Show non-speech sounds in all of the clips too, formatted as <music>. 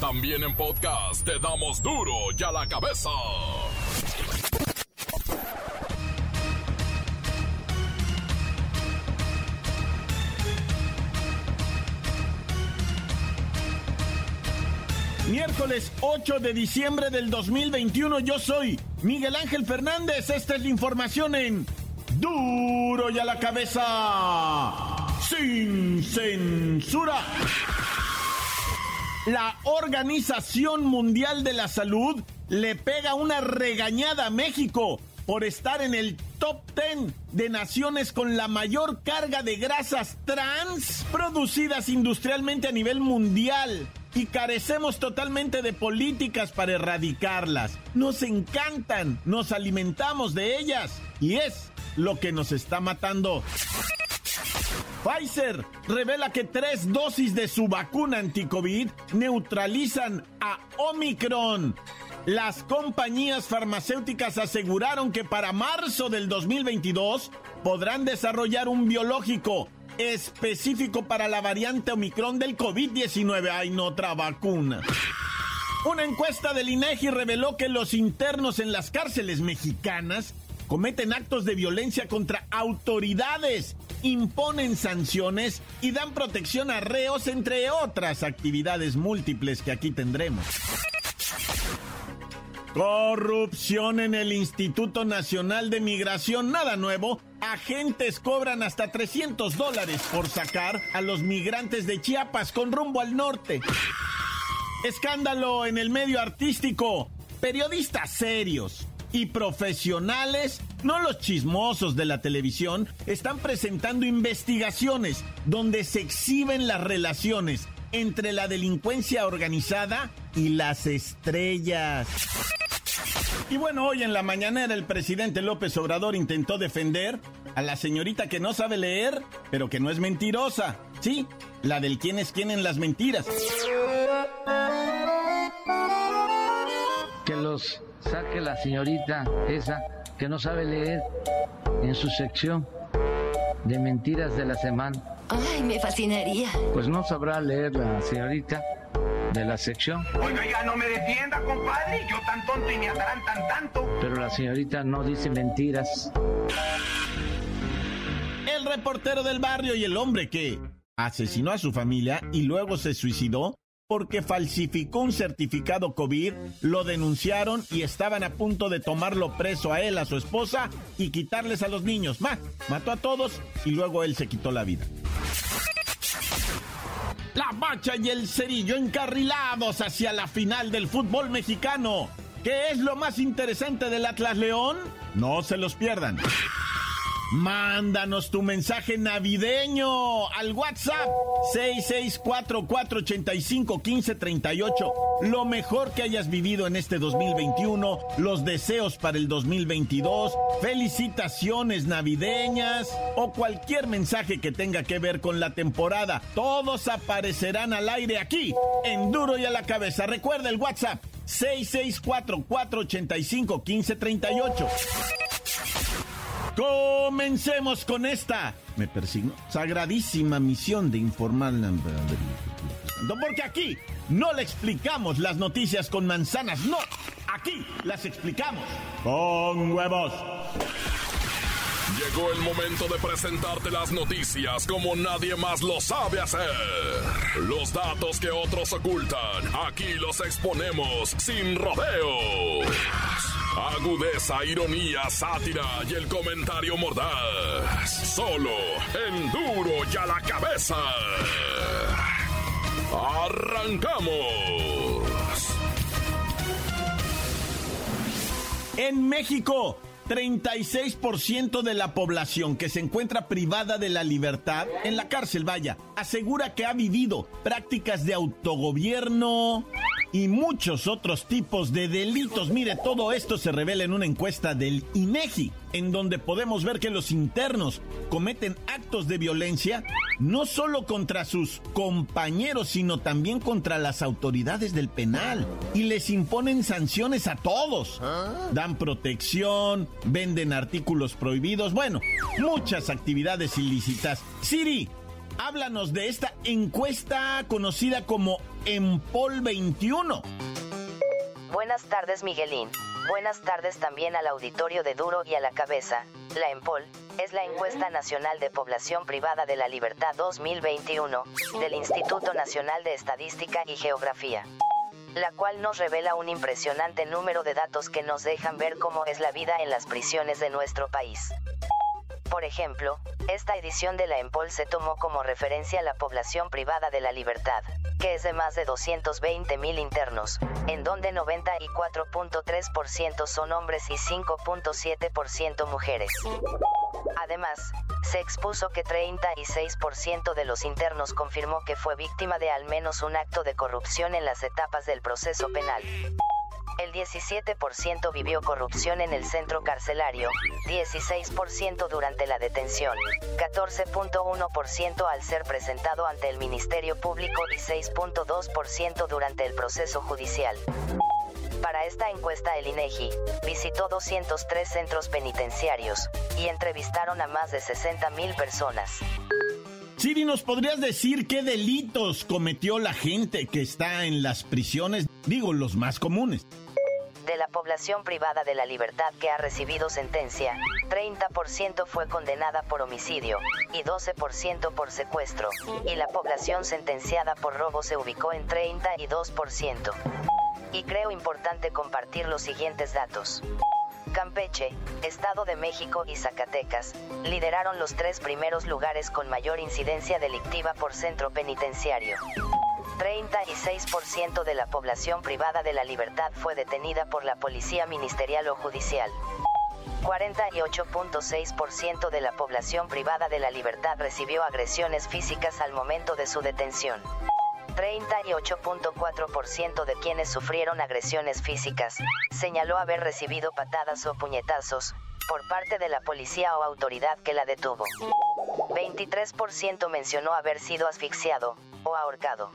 También en podcast te damos duro y a la cabeza. Miércoles 8 de diciembre del 2021 yo soy Miguel Ángel Fernández. Esta es la información en duro y a la cabeza. Sin censura. La Organización Mundial de la Salud le pega una regañada a México por estar en el top 10 de naciones con la mayor carga de grasas trans producidas industrialmente a nivel mundial. Y carecemos totalmente de políticas para erradicarlas. Nos encantan, nos alimentamos de ellas. Y es lo que nos está matando. Pfizer revela que tres dosis de su vacuna anti-COVID neutralizan a Omicron. Las compañías farmacéuticas aseguraron que para marzo del 2022 podrán desarrollar un biológico específico para la variante Omicron del COVID-19. Hay no otra vacuna. Una encuesta del INEGI reveló que los internos en las cárceles mexicanas cometen actos de violencia contra autoridades, imponen sanciones y dan protección a reos, entre otras actividades múltiples que aquí tendremos. Corrupción en el Instituto Nacional de Migración, nada nuevo. Agentes cobran hasta 300 dólares por sacar a los migrantes de Chiapas con rumbo al norte. Escándalo en el medio artístico. Periodistas serios y profesionales, no los chismosos de la televisión, están presentando investigaciones donde se exhiben las relaciones entre la delincuencia organizada y las estrellas. Y bueno, hoy en la mañanera el presidente López Obrador intentó defender a la señorita que no sabe leer, pero que no es mentirosa. Sí, la del quién es quién en las mentiras. Que los saque la señorita esa que no sabe leer en su sección de mentiras de la semana. Ay, me fascinaría. Pues no sabrá leer la señorita de la sección. Oiga, ya no me defienda, compadre. Yo tan tonto y me tan tanto. Pero la señorita no dice mentiras. El reportero del barrio y el hombre que asesinó a su familia y luego se suicidó porque falsificó un certificado COVID, lo denunciaron y estaban a punto de tomarlo preso a él, a su esposa y quitarles a los niños. Ma, mató a todos y luego él se quitó la vida. La Bacha y el Cerillo encarrilados hacia la final del fútbol mexicano. ¿Qué es lo más interesante del Atlas León? No se los pierdan. Mándanos tu mensaje navideño al WhatsApp 6644851538. Lo mejor que hayas vivido en este 2021, los deseos para el 2022, felicitaciones navideñas o cualquier mensaje que tenga que ver con la temporada. Todos aparecerán al aire aquí en Duro y a la cabeza. Recuerda el WhatsApp 6644851538. Comencemos con esta, me persigno, sagradísima misión de informar. Porque aquí no le explicamos las noticias con manzanas, no, aquí las explicamos con huevos. Llegó el momento de presentarte las noticias como nadie más lo sabe hacer. Los datos que otros ocultan, aquí los exponemos sin rodeos. Agudeza, ironía, sátira y el comentario mordaz. Solo en duro y a la cabeza. ¡Arrancamos! En México, 36% de la población que se encuentra privada de la libertad en la cárcel, vaya, asegura que ha vivido prácticas de autogobierno y muchos otros tipos de delitos. Mire, todo esto se revela en una encuesta del INEGI, en donde podemos ver que los internos cometen actos de violencia no solo contra sus compañeros, sino también contra las autoridades del penal. Y les imponen sanciones a todos. Dan protección, venden artículos prohibidos, bueno, muchas actividades ilícitas. Siri, háblanos de esta encuesta conocida como Empol 21. Buenas tardes, Miguelín. Buenas tardes también al auditorio de Duro y a la cabeza. La EMPOL es la encuesta nacional de población privada de la libertad 2021 del Instituto Nacional de Estadística y Geografía la cual nos revela un impresionante número de datos que nos dejan ver cómo es la vida en las prisiones de nuestro país. Por ejemplo, esta edición de la EMPOL se tomó como referencia a la población privada de la libertad, que es de más de 220.000 internos, en donde 94.3% son hombres y 5.7% mujeres. Además, se expuso que 36% de los internos confirmó que fue víctima de al menos un acto de corrupción en las etapas del proceso penal. El 17% vivió corrupción en el centro carcelario, 16% durante la detención, 14.1% al ser presentado ante el Ministerio Público y 6.2% durante el proceso judicial. Para esta encuesta el INEGI visitó 203 centros penitenciarios y entrevistaron a más de 60.000 personas. Siri, ¿nos podrías decir qué delitos cometió la gente que está en las prisiones? Digo, los más comunes de la población privada de la libertad que ha recibido sentencia, 30% fue condenada por homicidio y 12% por secuestro, y la población sentenciada por robo se ubicó en 32%. Y creo importante compartir los siguientes datos. Campeche, Estado de México y Zacatecas lideraron los tres primeros lugares con mayor incidencia delictiva por centro penitenciario. 36% de la población privada de la libertad fue detenida por la policía ministerial o judicial. 48.6% de la población privada de la libertad recibió agresiones físicas al momento de su detención. 38.4% de quienes sufrieron agresiones físicas señaló haber recibido patadas o puñetazos por parte de la policía o autoridad que la detuvo. 23% mencionó haber sido asfixiado ahorcado.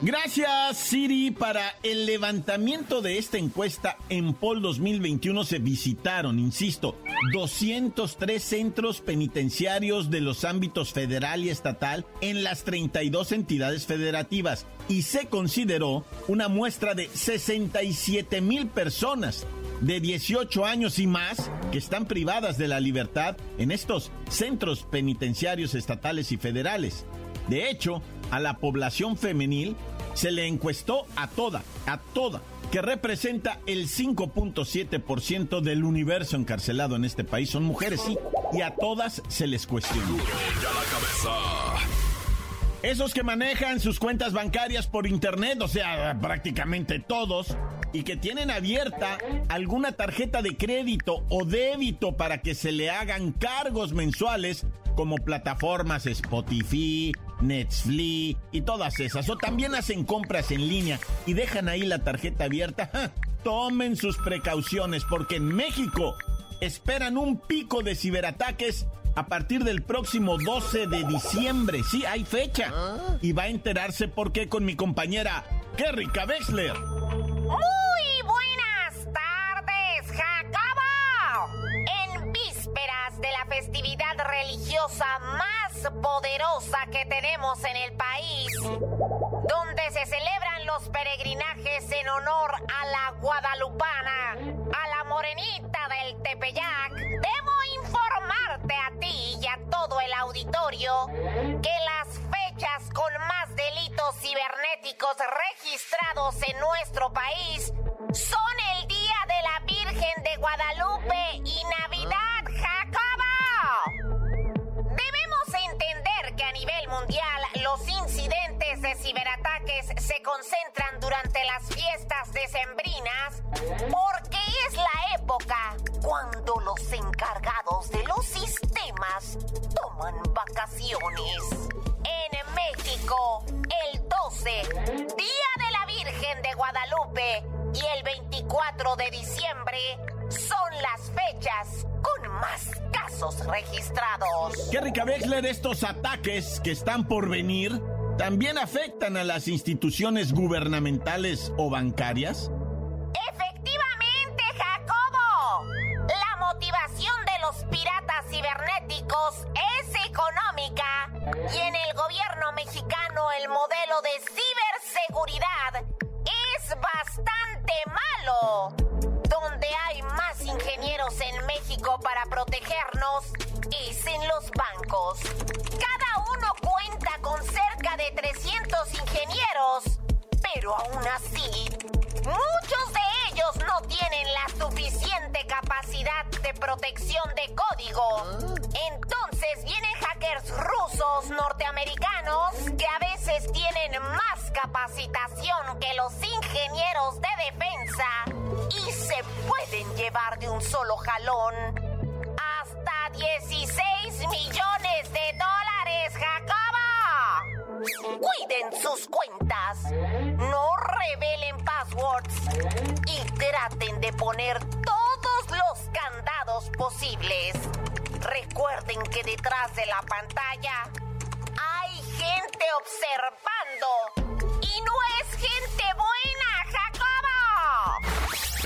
Gracias, Siri. Para el levantamiento de esta encuesta en POL 2021 se visitaron, insisto, 203 centros penitenciarios de los ámbitos federal y estatal en las 32 entidades federativas y se consideró una muestra de 67 mil personas de 18 años y más que están privadas de la libertad en estos centros penitenciarios estatales y federales. De hecho, a la población femenil se le encuestó a toda, a toda, que representa el 5.7% del universo encarcelado en este país. Son mujeres, sí, y a todas se les cuestionó. Esos que manejan sus cuentas bancarias por internet, o sea, prácticamente todos, y que tienen abierta alguna tarjeta de crédito o débito para que se le hagan cargos mensuales como plataformas Spotify, Netflix y todas esas. O también hacen compras en línea y dejan ahí la tarjeta abierta. Tomen sus precauciones porque en México esperan un pico de ciberataques a partir del próximo 12 de diciembre. Sí, hay fecha. Y va a enterarse por qué con mi compañera Kerrika Wexler. Religiosa más poderosa que tenemos en el país, donde se celebran los peregrinajes en honor a la guadalupana, a la morenita del Tepeyac, debo informarte a ti y a todo el auditorio que las fechas con más delitos cibernéticos registrados en nuestro país son el Día de la Virgen de Guadalupe y Navidad, mundial los incidentes de ciberataques se concentran durante las fiestas decembrinas porque es la época cuando los encargados de los sistemas toman vacaciones. En México, el 12, Día de la Virgen de Guadalupe, y el 24 de diciembre son las fechas con más casos registrados. ¿Qué rica Wexler, estos ataques que están por venir también afectan a las instituciones gubernamentales o bancarias? Efectivamente, Jacobo. La motivación de los piratas cibernéticos es económica Y en el gobierno mexicano el modelo de ciberseguridad es bastante malo, donde hay más ingenieros en México para protegernos es en los bancos. Cada uno cuenta con cerca de 300 ingenieros, pero aún así, muchos de ellos no tienen la suficiente capacidad de protección de código. Entonces vienen hackers rusos, norteamericanos, que a veces tienen más capacitación que los ingenieros de defensa y se pueden llevar de un solo jalón 16 millones de dólares, Jacobo. Cuiden sus cuentas, no revelen passwords y traten de poner todos los candados posibles. Recuerden que detrás de la pantalla hay gente observando y no es gente buena, Jacobo.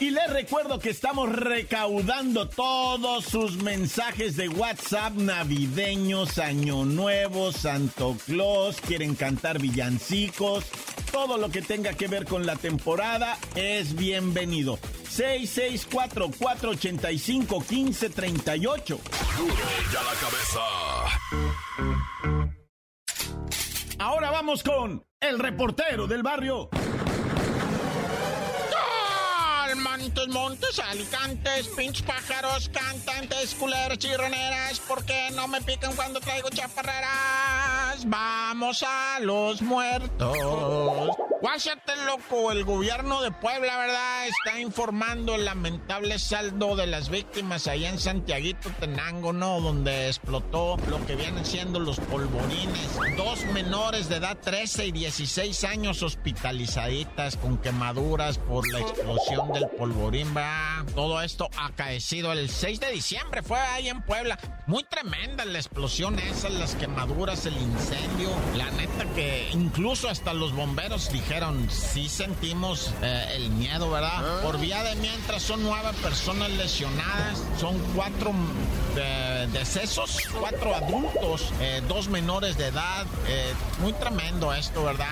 Y les recuerdo que estamos recaudando todos sus mensajes de WhatsApp navideños, Año Nuevo, Santo Claus, quieren cantar villancicos, todo lo que tenga que ver con la temporada es bienvenido. 664-485-1538. Duro y a la cabeza. Ahora vamos con el reportero del barrio. Montes, montes, alicantes, pinches pájaros, cantantes, culeras, chirroneras, ¿por qué no me pican cuando traigo chaparreras? Vamos a los muertos. Guáchate, loco, el gobierno de Puebla, ¿verdad? Está informando el lamentable saldo de las víctimas allá en Santiaguito, Tenango, ¿no? Donde explotó lo que vienen siendo los polvorines. Dos menores de edad, 13 y 16 años, hospitalizaditas con quemaduras por la explosión del polvorín, va. Todo esto acaecido el 6 de diciembre, fue ahí en Puebla. Muy tremenda la explosión esa, las quemaduras, el incendio. La neta que incluso hasta los bomberos dijeron, sí sentimos eh, el miedo, ¿verdad? Por vía de mientras son nueve personas lesionadas, son cuatro eh, decesos, cuatro adultos, eh, dos menores de edad. Muy tremendo esto, ¿verdad?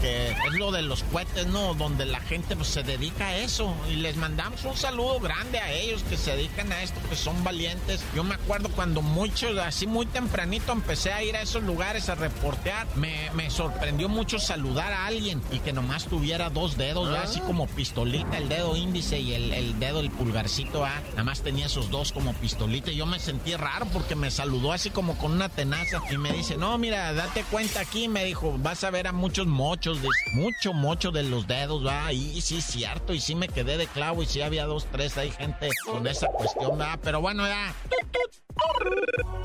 Que es lo de los cohetes, ¿no? Donde la gente pues, se dedica a eso. Y les mandamos un saludo grande a ellos que se dedican a esto, que son valientes. Yo me acuerdo cuando muchos, así muy tempranito, empecé a ir a esos lugares a reportear. Me, me sorprendió mucho saludar a alguien y que nomás tuviera dos dedos, ¿verdad? así como pistolita, el dedo índice y el, el dedo, el pulgarcito, ¿ah? nada más tenía esos dos como pistolita. Y yo me sentí raro porque me saludó así como con una tenaza y me dice, no, mira, date cuenta aquí, me dijo, vas a ver a muchos mochos, de, mucho mocho de los dedos, va, y sí cierto, y sí me quedé de clavo, y sí había dos, tres, hay gente con esa cuestión, va, pero bueno, ya.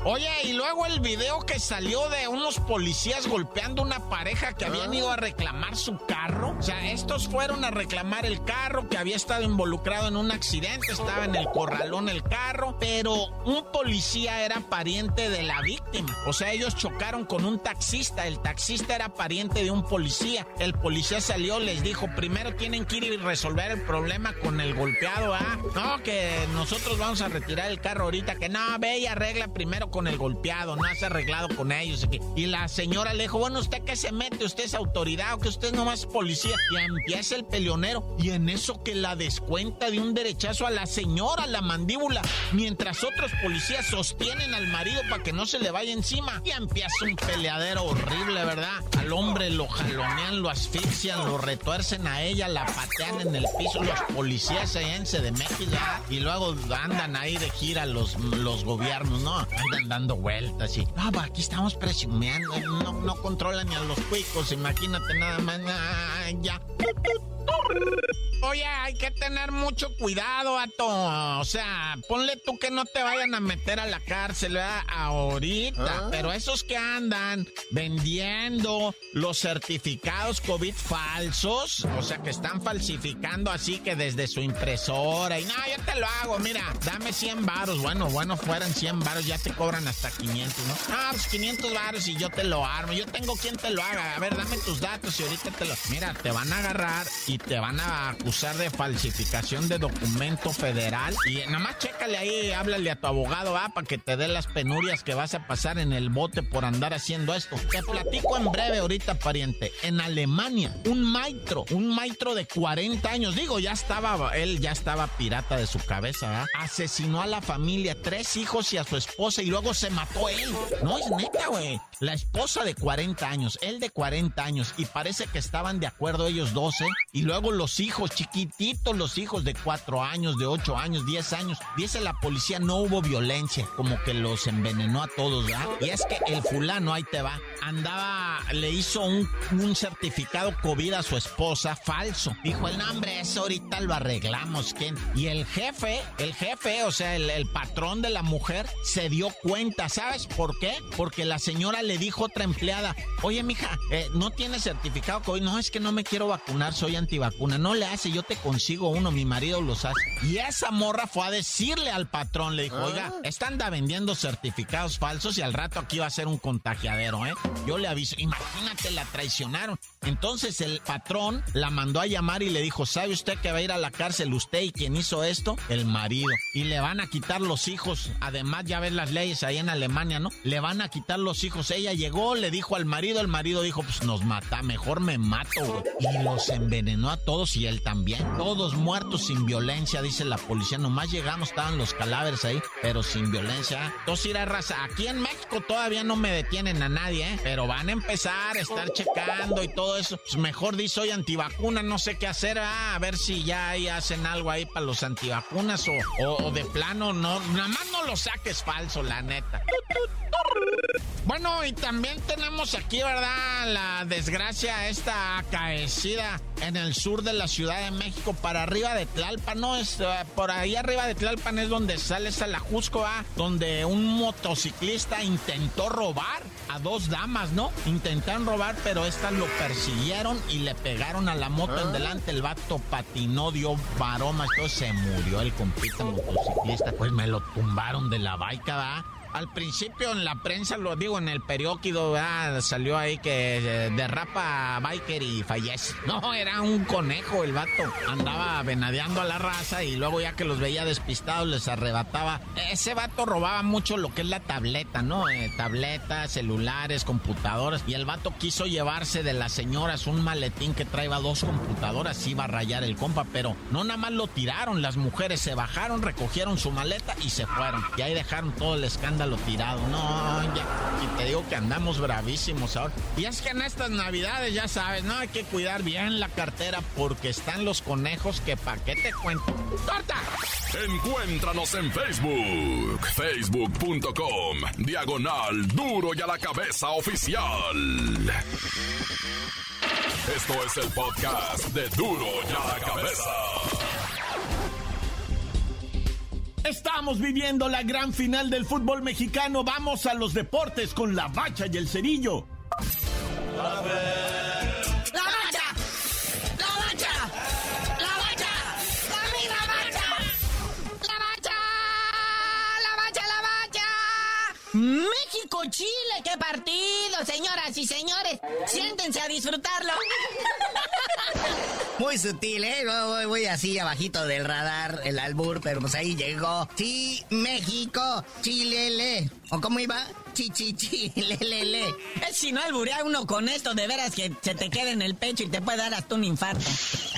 Oye, y luego el video que salió de unos policías golpeando una pareja que habían ido a reclamar su carro. O sea, estos fueron a reclamar el carro que había estado involucrado en un accidente, estaba en el corralón el carro, pero un policía era pariente de la víctima. O sea, ellos chocaron con un taxista, el taxista era pariente de un policía. El policía salió, les dijo, primero tienen que ir y resolver el problema con el golpeado, ¿ah? No, que nosotros vamos a retirar el carro ahorita, que no, ve y arregla primero con el golpeado, no has arreglado con ellos. Y la señora le dijo, bueno, ¿usted qué se mete? ¿Usted es autoridad o que usted nomás es policía? Y empieza el peleonero. Y en eso que la descuenta de un derechazo a la señora, la mandíbula, mientras otros policías sostienen al marido para que no se le vaya encima. Y empieza un peleadero horrible, ¿verdad? Al hombre lo jalonean, lo asfixian, lo retuercen a ella, la patean en el piso los policías allá en México y luego andan ahí de gira los, los gobiernos, ¿no? Andan dando vueltas y, ah, aquí estamos presumiendo, no, no controlan ni a los cuicos, imagínate nada más, ah, ya. Oye, hay que tener mucho cuidado, Ato. O sea, ponle tú que no te vayan a meter a la cárcel, ¿verdad? Ahorita. Ah. Pero esos que andan vendiendo los certificados COVID falsos, o sea, que están falsificando así que desde su impresora y no, yo te lo hago, mira, dame 100 varos. Bueno, bueno, fueran 100 varos, ya te cobran hasta 500, ¿no? Ah, pues 500 varos y yo te lo armo. Yo tengo quien te lo haga. A ver, dame tus datos y ahorita te lo... Mira, te van a agarrar y te van a acusar de falsificación de documento federal. Y nada más chécale ahí, háblale a tu abogado, va, para que te dé las penurias que vas a pasar en el bote por andar haciendo esto. Te platico en breve ahorita, pariente. En Alemania, un maestro, un maestro de 40 años, digo, ya estaba, él ya estaba pirata de su cabeza, ¿verdad? Asesinó a la familia, tres hijos y a su esposa y luego se mató él. No, es neta, güey. La esposa de 40 años, él de 40 años y parece que estaban de acuerdo ellos 12 y luego los hijos, chiquititos los hijos de 4 años, de 8 años, 10 años. Dice la policía, no hubo violencia, como que los envenenó a todos, ¿verdad? Y es que el fulano, ahí te va, andaba, le hizo un, certificado COVID a su esposa falso. Dijo el nombre, eso ahorita lo arreglamos, ¿quién? Y el jefe, el jefe, o sea, el, el patrón de la mujer, se dio cuenta, ¿sabes por qué? Porque la señora le dijo a otra empleada, oye, mija, eh, no tiene certificado COVID, no, es que no me quiero vacunar, soy antivacuna, no le hace, yo te consigo uno, mi marido los hace. Y esa morra fue a decirle al patrón, le dijo, oiga, esta anda vendiendo certificados falsos y al rato aquí va a ser un contagiadero, ¿eh? Yo le aviso, imagínate, la traicionaron. Entonces el patrón la mandó a llamar y le dijo, ¿sabe usted que va a ir a la cárcel usted y quien hizo esto? El marido. Y le van a quitar los hijos. Además, ya ves las leyes ahí en Alemania, ¿no? Le van a quitar los hijos. Ella llegó, le dijo al marido, el marido dijo, pues nos mata, mejor me mato, güey. Y los envenenó a todos y él también. Todos muertos sin violencia, dice la policía. Nomás llegamos, estaban los cadáveres ahí, pero sin violencia. Entonces, ir raza. Aquí en México todavía no me detienen a nadie, ¿eh? Pero van a empezar a estar checando y todo eso. Pues mejor di soy antivacuna, no sé qué hacer, a ver si ya ahí hacen algo ahí para los antivacunas o, o de plano no, nada más no lo saques falso, la neta. Bueno, y también tenemos aquí, ¿verdad? La desgracia esta acaecida en el sur de la Ciudad de México, para arriba de Tlalpan, ¿no? Es, uh, por ahí arriba de Tlalpan es donde sale esa la Jusco, ¿ah? Donde un motociclista intentó robar a dos damas, ¿no? Intentaron robar, pero estas lo persiguieron y le pegaron a la moto en delante. El vato patinó, dio baromas, todo se murió el compita motociclista. Pues me lo tumbaron de la baica, ¿verdad? Al principio en la prensa, lo digo, en el periódico, ¿verdad? salió ahí que eh, derrapa biker y fallece. <laughs> No, era un conejo el vato. Andaba venadeando a la raza y luego ya que los veía despistados les arrebataba. Ese vato robaba mucho lo que es la tableta, ¿no? Eh, tabletas, celulares, computadoras. Y el vato quiso llevarse de las señoras un maletín que traía dos computadoras. Iba a rayar el compa, pero no nada más lo tiraron. Las mujeres se bajaron, recogieron su maleta y se fueron. Y ahí dejaron todo el escándalo lo tirado. No, ya. Y te digo que andamos bravísimos ahora. Y es que en estas navidades, ya sabes, no hay que cuidar bien la cartera porque están los conejos que pa' qué te cuento. ¡Torta! Encuéntranos en Facebook. Facebook.com. Diagonal Duro y a la cabeza oficial. Esto es el podcast de Duro y a la cabeza. Estamos viviendo la gran final del fútbol mexicano. Vamos a los deportes con la bacha y el cerillo. ¡La bacha! ¡La bacha! ¡La bacha! ¡La la bacha! ¡La bacha! ¡La bacha, la bacha! ¡México-Chile! ¡Qué partido, señoras y señores! Siéntense a disfrutarlo. Muy sutil, ¿eh? Voy, voy, así abajito del radar, el albur, pero pues ahí llegó. Sí, México, Chilele. ¿O cómo iba? Chi, chi, chi, le. Es si no alburea uno con esto, de veras que se te queda en el pecho y te puede dar hasta un infarto.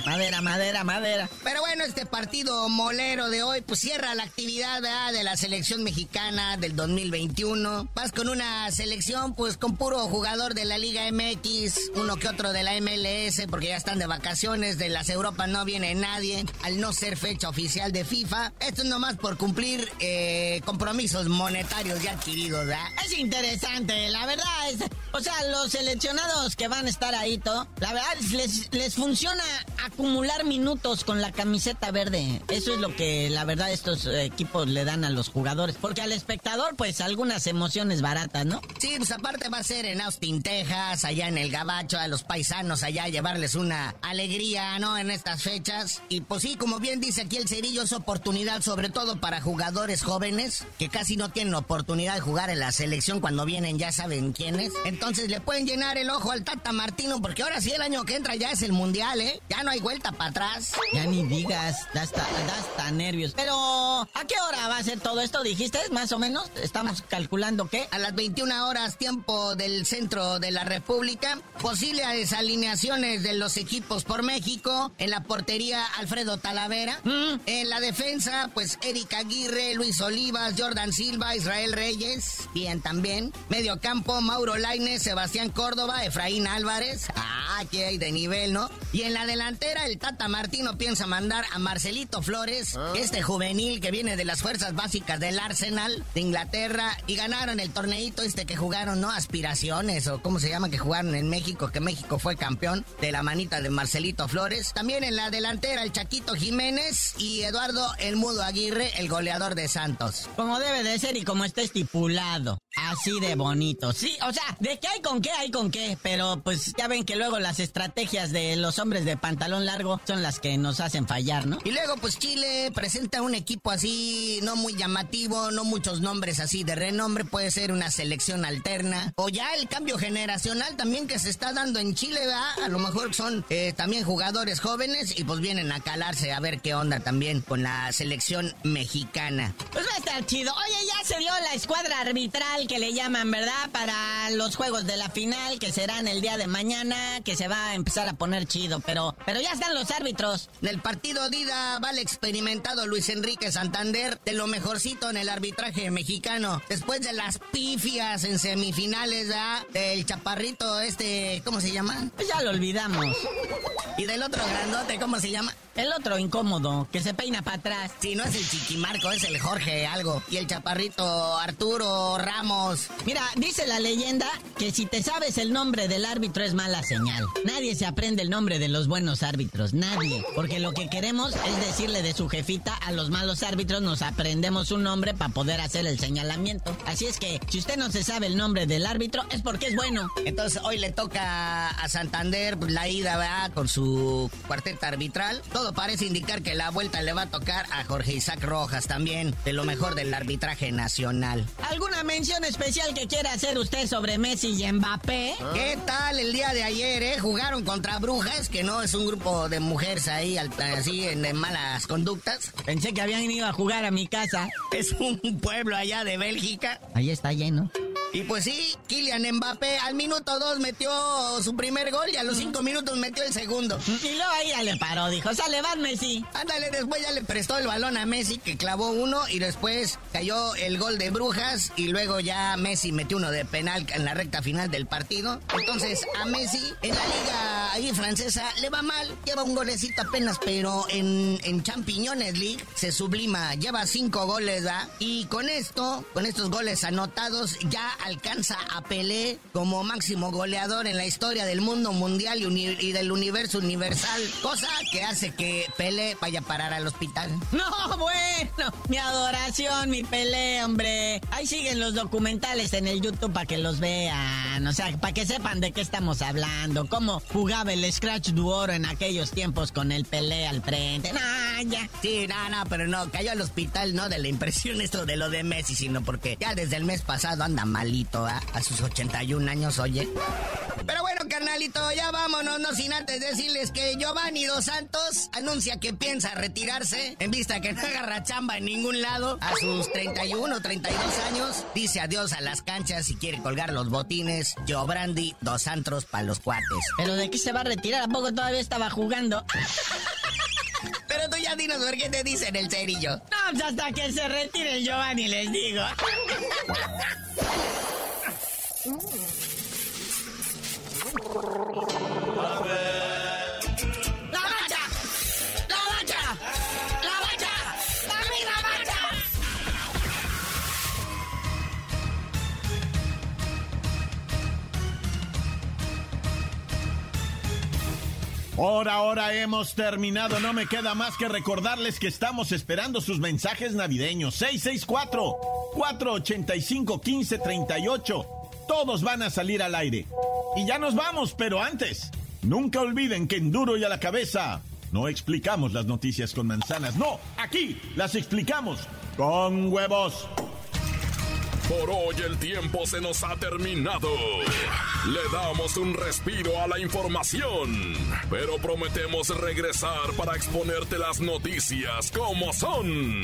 Madera, madera, madera. Pero bueno, este partido molero de hoy, pues cierra la actividad de la selección mexicana del 2021. Vas con una selección, pues con puro jugador de la Liga MX, uno que otro de la MLS, porque ya están de vacaciones, de las Europas no viene nadie, al no ser fecha oficial de FIFA. Esto es nomás por cumplir eh, compromisos monetarios ya adquiridos, ¿verdad? Es interesante, la verdad es O sea, los seleccionados que van a estar ahí, todo, la verdad les, les funciona acumular minutos con la camiseta verde. Eso es lo que la verdad estos equipos le dan a los jugadores. Porque al espectador, pues algunas emociones baratas, ¿no? Sí, pues aparte va a ser en Austin, Texas, allá en el Gabacho, a los paisanos allá, llevarles una alegría, ¿no? En estas fechas. Y pues sí, como bien dice aquí el Cerillo, es oportunidad sobre todo para jugadores jóvenes que casi no tienen oportunidad de jugar en la selección cuando vienen, ya saben quiénes. Entonces le pueden llenar el ojo al Tata Martino, porque ahora sí el año que entra ya es el Mundial, ¿eh? Ya no hay vuelta para atrás. Ya ni digas, da hasta, da hasta nervios. Pero, ¿a qué hora va a ser todo esto? ¿Dijiste? Más o menos. Estamos calculando que a las 21 horas tiempo del centro de la República. Posibles alineaciones de los equipos por México. En la portería, Alfredo Talavera. Mm. En la defensa, pues Erika Aguirre, Luis Olivas, Jordan Silva, Israel Reyes. Bien también. Medio campo, Mauro Laine, Sebastián Córdoba, Efraín Álvarez. Ah, que hay de nivel, ¿no? Y en la delantera, el Tata Martino piensa mandar a Marcelito Flores, ah. este juvenil que viene de las fuerzas básicas del Arsenal de Inglaterra y ganaron el torneito este que jugaron, ¿no? Aspiraciones o cómo se llama que jugaron en México, que México fue campeón de la manita de Marcelito Flores. También en la delantera, el Chaquito Jiménez y Eduardo El Mudo Aguirre, el goleador de Santos. Como debe de ser y como está estipulado. Así de bonito. Sí, o sea, de qué hay con qué hay con qué, pero pues ya ven que luego las estrategias de los hombres de pantalón largo son las que nos hacen fallar, ¿no? Y luego pues Chile presenta un equipo así no muy llamativo, no muchos nombres así de renombre, puede ser una selección alterna o ya el cambio generacional también que se está dando en Chile, ¿verdad? A lo mejor son eh, también jugadores jóvenes y pues vienen a calarse a ver qué onda también con la selección mexicana. Pues va a estar chido. Oye, ya se dio la escuadra arbitral que le llaman, ¿verdad? Para los juegos de la final, que serán el día de mañana, que se va a empezar a poner chido, pero, pero ya están los árbitros. Del partido Dida va el experimentado Luis Enrique Santander, de lo mejorcito en el arbitraje mexicano. Después de las pifias en semifinales, ¿verdad? Del chaparrito este, ¿cómo se llama? Pues ya lo olvidamos. Y del otro grandote, ¿cómo se llama? El otro incómodo, que se peina para atrás. Si no es el Chiquimarco, es el Jorge algo. Y el chaparrito Arturo Ramos. Mira, dice la leyenda que si te sabes el nombre del árbitro es mala señal. Nadie se aprende el nombre de los buenos árbitros, nadie. Porque lo que queremos es decirle de su jefita a los malos árbitros, nos aprendemos un nombre para poder hacer el señalamiento. Así es que, si usted no se sabe el nombre del árbitro, es porque es bueno. Entonces, hoy le toca a Santander la ida, ¿verdad? Con su cuarteta arbitral. Todo parece indicar que la vuelta le va a tocar a Jorge Isaac Rojas también, de lo mejor del arbitraje nacional. ¿Alguna mención especial que quiera hacer usted sobre Messi y Mbappé? ¿Qué tal el día de ayer, eh? Jugaron contra Brujas, que no es un grupo de mujeres ahí, así, en, malas conductas. Pensé que habían ido a jugar a mi casa. Es un pueblo allá de Bélgica. Ahí está lleno. Y pues sí, Kylian Mbappé al minuto dos metió su primer gol y a los cinco minutos metió el segundo. Y luego ahí ya le paró, dijo, sale, van Messi. Ándale, después ya le prestó el balón a Messi que clavó uno y después cayó el gol de Brujas y luego ya Messi metió uno de penal en la recta final del partido. Entonces a Messi en la liga ahí francesa le va mal, lleva un golecito apenas, pero en, en Champiñones League se sublima, lleva cinco goles, ¿va? Y con esto, con estos goles anotados, ya alcanza a Pelé como máximo goleador en la historia del mundo mundial y, del universo universal, cosa que hace que Pelé vaya a parar al hospital. <laughs> No, bueno, mi adoración, mi Pelé, hombre. Ahí siguen los documentales en el YouTube para que los vean, o sea, para que sepan de qué estamos hablando, cómo jugaba el Scratch Duoro en aquellos tiempos con el Pelé al frente. No, ya. Sí, no, no, pero no, cayó al hospital no de la impresión esto de lo de Messi, sino porque ya desde el mes pasado anda mal a sus 81 años, oye. Pero bueno, carnalito, ya vámonos, no sin antes decirles que Giovanni Dos Santos anuncia que piensa retirarse en vista que no agarra chamba en ningún lado. A sus 31, 32 años, dice adiós a las canchas y quiere colgar los botines. Giovanni Dos Santos para los cuates. ¿Pero de qué se va a retirar? ¿A poco todavía estaba jugando? Pero tú ya dinos por qué te dicen el cerillo. No, pues hasta que se retire Giovanni, les digo. Ahora, ahora hemos terminado. No me queda más que recordarles que estamos esperando sus mensajes navideños. 664 485 1538 todos van a salir al aire. Y ya nos vamos, pero antes, nunca olviden que en duro y a la cabeza no explicamos las noticias con manzanas. No, aquí las explicamos con huevos. Por hoy el tiempo se nos ha terminado. Le damos un respiro a la información, pero prometemos regresar para exponerte las noticias como son.